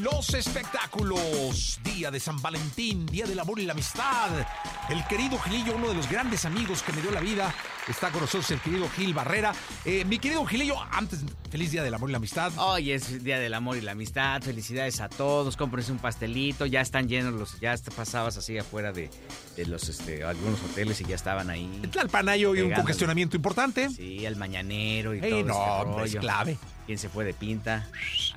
Los espectáculos. Día de San Valentín, Día del Amor y la Amistad. El querido Gilillo, uno de los grandes amigos que me dio la vida, está con nosotros el querido Gil Barrera. Eh, mi querido Gilillo, antes, feliz Día del Amor y la Amistad. Hoy es Día del Amor y la Amistad. Felicidades a todos. Cómprense un pastelito. Ya están llenos los. Ya te pasabas así afuera de, de los este, algunos hoteles y ya estaban ahí. El Tlalpanayo y un congestionamiento importante. Sí, el mañanero y Ey, todo no, hombre, es clave. ¿Quién se fue de pinta?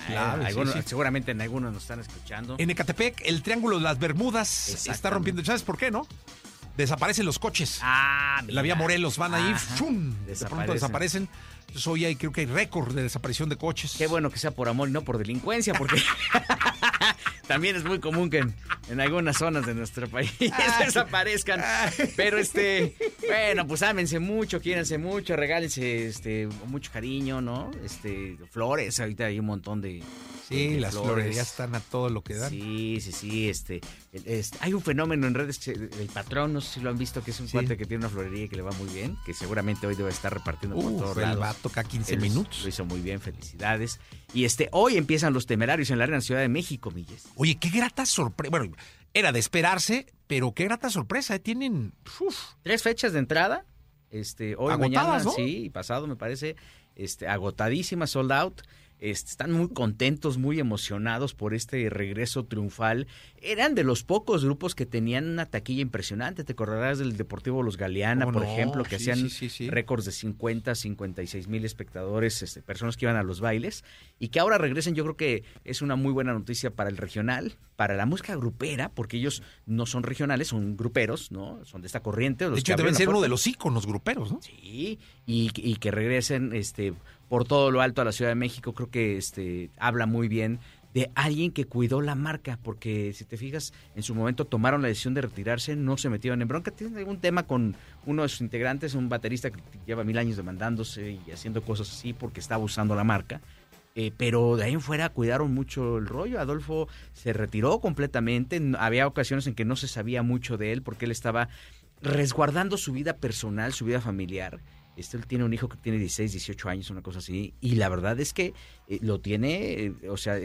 Clave, Eh, sí, algunos- sí. Seguramente en algunos nos están escuchando. En Ecatepec, el Triángulo de las Bermudas está rompiendo. ¿Sabes por qué, no? Desaparecen los coches. Ah, la vía mira. Morelos van ahí. ¡fum! de pronto Desaparecen. desaparecen. Entonces hoy hay, creo que hay récord de desaparición de coches. Qué bueno que sea por amor y no por delincuencia, porque también es muy común que en, en algunas zonas de nuestro país desaparezcan. Pero este, bueno, pues ámense mucho, quiéranse mucho, regálense este mucho cariño, ¿no? Este, flores, ahorita hay un montón de Sí, las florerías están a todo lo que dan. Sí, sí, sí, este, el- este, hay un fenómeno en redes, el patrón, no sé si lo han visto, que es un Sí. cuate que tiene una florería y que le va muy bien, que seguramente hoy debe estar repartiendo por todos Uf, el lados. va a tocar 15 Él minutos. Lo hizo muy bien, felicidades. Y este, hoy empiezan los temerarios en la Arena Ciudad de México, Milles. Oye, qué grata sorpresa. Bueno, era de esperarse, pero qué grata sorpresa. ¿eh? Tienen. uf, Tres fechas de entrada. Este, hoy, Agotadas, mañana, ¿no? sí, pasado me parece, este, agotadísimas, sold out. Están muy contentos, muy emocionados por este regreso triunfal. Eran de los pocos grupos que tenían una taquilla impresionante. Te acordarás del Deportivo Los Galeana, ¿Cómo por no? ejemplo, que Sí, hacían sí, sí, récords de 50, 56 mil espectadores, este, personas que iban a los bailes. Y que ahora regresen, yo creo que es una muy buena noticia para el regional, para la música grupera, porque ellos no son regionales, son gruperos, ¿no? Son de esta corriente. los De hecho, deben ser uno de los íconos gruperos, ¿no? Sí, y, y que regresen este por todo lo alto a la Ciudad de México, creo que este habla muy bien de alguien que cuidó la marca, porque si te fijas, en su momento tomaron la decisión de retirarse, no se metieron en bronca. Tienen algún tema con uno de sus integrantes, un baterista que lleva mil años demandándose y haciendo cosas así porque está abusando la marca. Eh, pero de ahí en fuera cuidaron mucho el rollo. Adolfo se retiró completamente. Había ocasiones en que no se sabía mucho de él porque él estaba resguardando su vida personal, su vida familiar. Este, tiene un hijo que tiene 16, 18 años, una cosa así. Y la verdad es que eh, lo tiene, eh, o sea,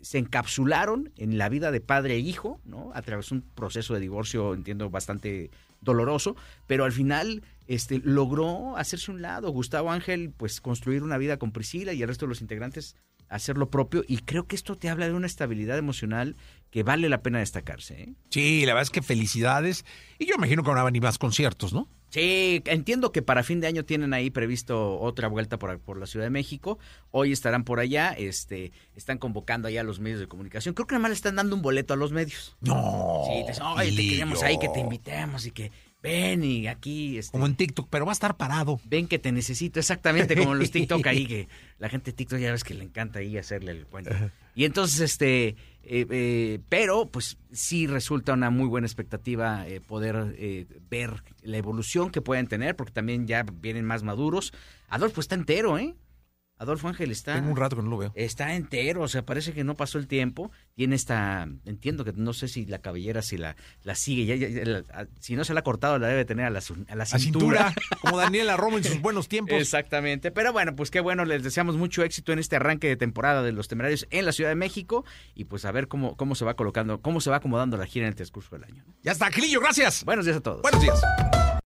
se encapsularon en la vida de padre e hijo, ¿no? A través de un proceso de divorcio, entiendo, bastante doloroso. Pero al final este, logró hacerse un lado. Gustavo Ángel, pues, construir una vida con Priscila y el resto de los integrantes hacer lo propio. Y creo que esto te habla de una estabilidad emocional que vale la pena destacarse, ¿eh? Sí, la verdad es que felicidades. Y yo imagino que van a venir más conciertos, ¿no? Sí, entiendo que para fin de año tienen ahí previsto otra vuelta por, por la Ciudad de México. Hoy estarán por allá, este, están convocando allá a los medios de comunicación. Creo que nada más le están dando un boleto a los medios. No. Sí, te "Oye, te queremos ahí, que te invitemos y que ven y aquí, este, Como en TikTok, pero va a estar parado. ven que te necesito, exactamente como en los TikTok ahí, que la gente de TikTok ya ves que le encanta ahí hacerle el cuento. Y entonces, este, eh, eh, pero pues sí resulta una muy buena expectativa eh, poder eh, ver la evolución que pueden tener, porque también ya vienen más maduros. Adolfo está entero, ¿eh? Adolfo Ángel está... Tengo un rato que no lo veo. Está entero, o sea, parece que no pasó el tiempo. Tiene esta, entiendo que no sé si la cabellera si la, la sigue, ya, si no se la ha cortado la debe tener a la, a la cintura. cintura, como Daniela Romo en sus buenos tiempos. Exactamente, pero bueno, pues qué bueno, les deseamos mucho éxito en este arranque de temporada de los temerarios en la Ciudad de México y pues a ver cómo, cómo se va colocando, cómo se va acomodando la gira en el transcurso del año. Ya está, Gilillo, gracias. Buenos días a todos. Buenos días.